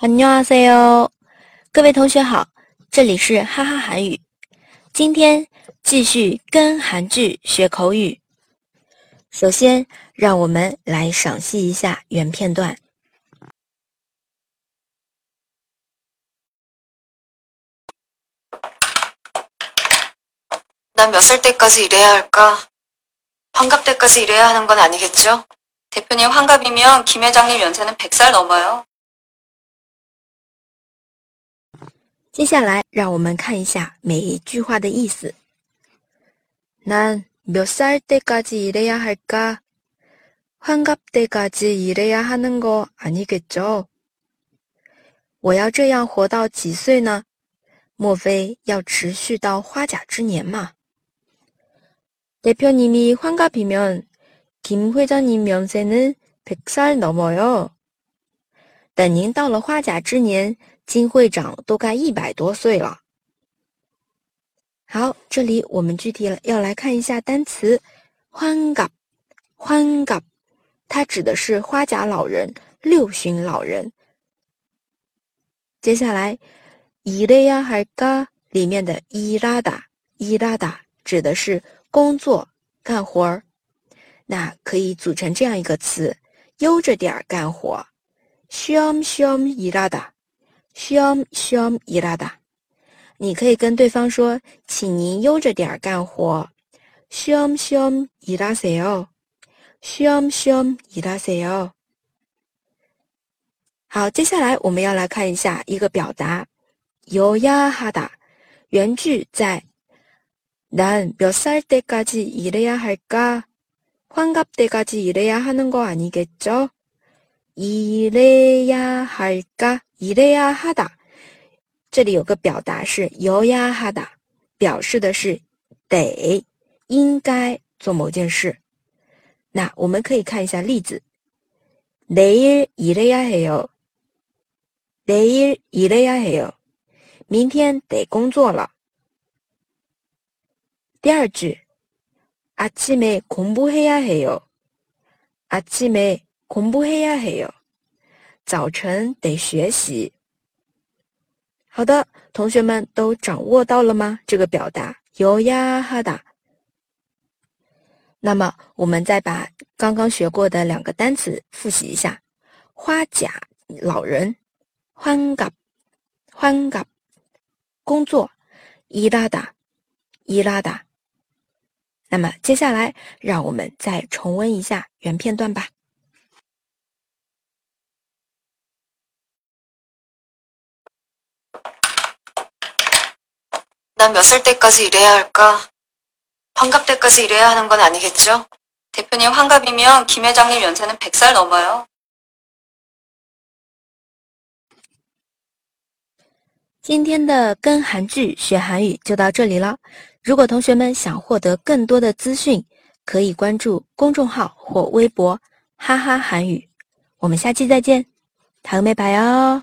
안녕하세요，各位同学好，这里是哈哈韩语。今天继续跟韩剧学口语。首先，让我们来赏析一下原片段。난 몇 살 때까지 일해야 할까? 환갑 때까지 일해야 하는 건 아니겠죠? 대표님 환갑이면 김 회장님 연세는 100살 넘어요. 接下来，让我们看一下每一句话的意思。난몇살때까지일해야할까환갑때까지일해야하는거아니겠죠我要这样活到几岁呢？莫非要持续到花甲之年吗？대표님이환갑이면김회장님연세는백살넘어 요。 等您到了花甲之年， 金会长都该一百多岁了。好，这里我们具体要来看一下单词“환갑”。환갑它指的是花甲老人、六旬老人。接下来，이래야할까里面的이라다이라다指的是工作、干活儿。那可以组成这样一个词：悠着点儿干活。쉬엄쉬엄일하 다， 쉬엄쉬엄일하 다。 你可以跟对方说：“请您悠着点儿干活。”쉬엄쉬엄일하세 요， 쉬엄쉬엄일하세 요。 好，接下来我们要来看一下一个表达：요야하 다。 原句在난몇살때까지일해야할까환갑때까지일해야하는거아니겠죠 일해야할까일해야하다这里有个表达是요야하다表示的是得应该做某件事。那我们可以看一下例子：내일일해야해 요。 내일일해야해 요。 明天得工作了。第二句：아침에공부해야해 요。 아침에 공부해야해 요。 早晨得学习。好的，同学们都掌握到了吗？这个表达有呀哈达。那么，我们再把刚刚学过的两个单词复习一下：花甲老人，欢嘎欢嘎，工作伊拉达伊拉达。那么，接下来让我们再重温一下原片段吧。난 몇 살 때까지 일해야 할까? 환갑 때까지 일해야 하는 건 아니겠죠? 대표님 환갑이면 김 회장님 연세는 100살 넘어요. 今天的跟韩剧学韩语就到这里了。如果同学们想获得更多的资讯，可以关注公众号或微博“哈哈韩语”。我们下期再见，다음에봐요